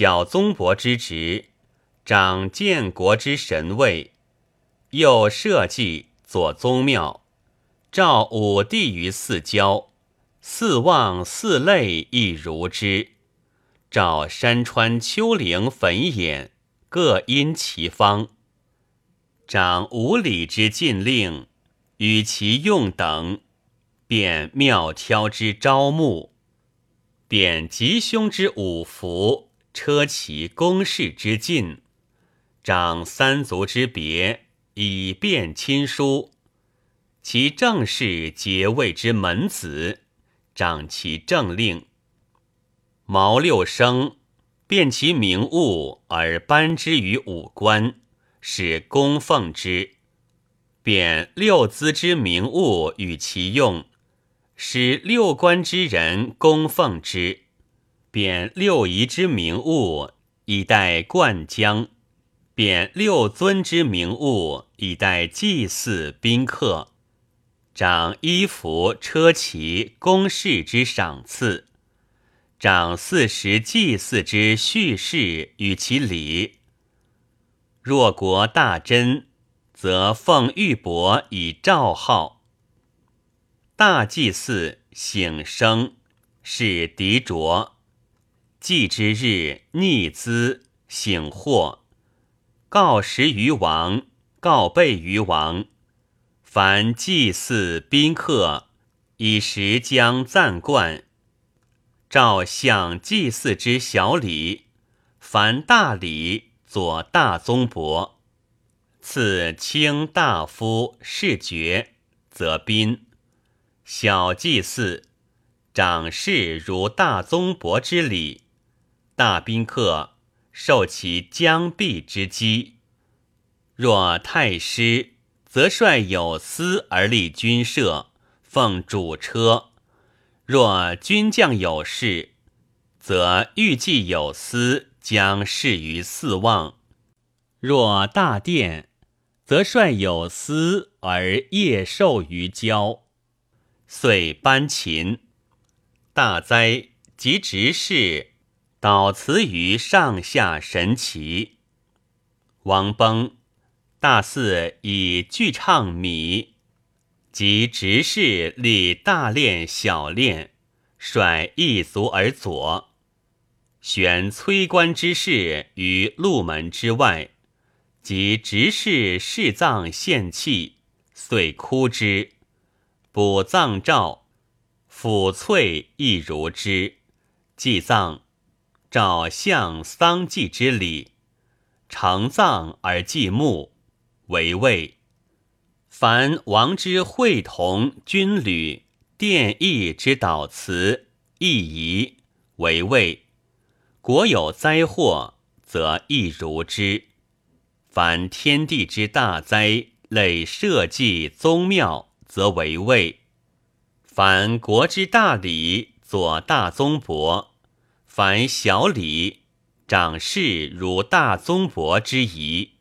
小宗伯之职，掌建国之神位，又社稷左宗庙，召五帝于四郊，四望四类亦如之。照山川丘陵汾兖，各因其方。掌五里之禁令，与其用等，便庙挑之招募，贬吉凶之五福，车骑公事之禁，掌三族之别，以便亲疏。其正事皆谓之门子，掌其政令。毛六生，辨其名物而颁之于五官，使供奉之；贬六资之名物与其用，使六官之人供奉之；贬六仪之名物以待灌浆；贬六尊之名物以待祭祀宾客；掌衣服车骑公事之赏赐。掌四时祭祀之叙事与其礼。若国大珍，则奉玉帛以召号。大祭祀醒生，是敌卓。祭之日，逆资醒祸，告时于王，告备于王。凡祭祀宾客，以时将暂冠。照享祭祀之小礼，凡大礼，左大宗伯；赐卿大夫士爵，则宾；小祭祀，长事如大宗伯之礼；大宾客，受其将毕之机。若太师，则率有司而立军社，奉主车。若军将有事，则欲计有司，将事于四望；若大殿，则率有司而夜受于郊。遂班秦大灾，及执事，导词于上下神奇。王崩，大肆以具唱米。即执事立大练小练，率一族而左，选崔官之事于路门之外，即执事侍葬献器，遂哭之。补葬诏，抚瘁亦如之。祭葬，照相丧祭之礼，常葬而祭墓，为位。凡王之会同、军旅、殿役之导辞、亦仪为位；国有灾祸，则亦如之。凡天地之大灾，累社稷、宗庙，则为位；凡国之大礼，左大宗伯；凡小礼，长事如大宗伯之仪。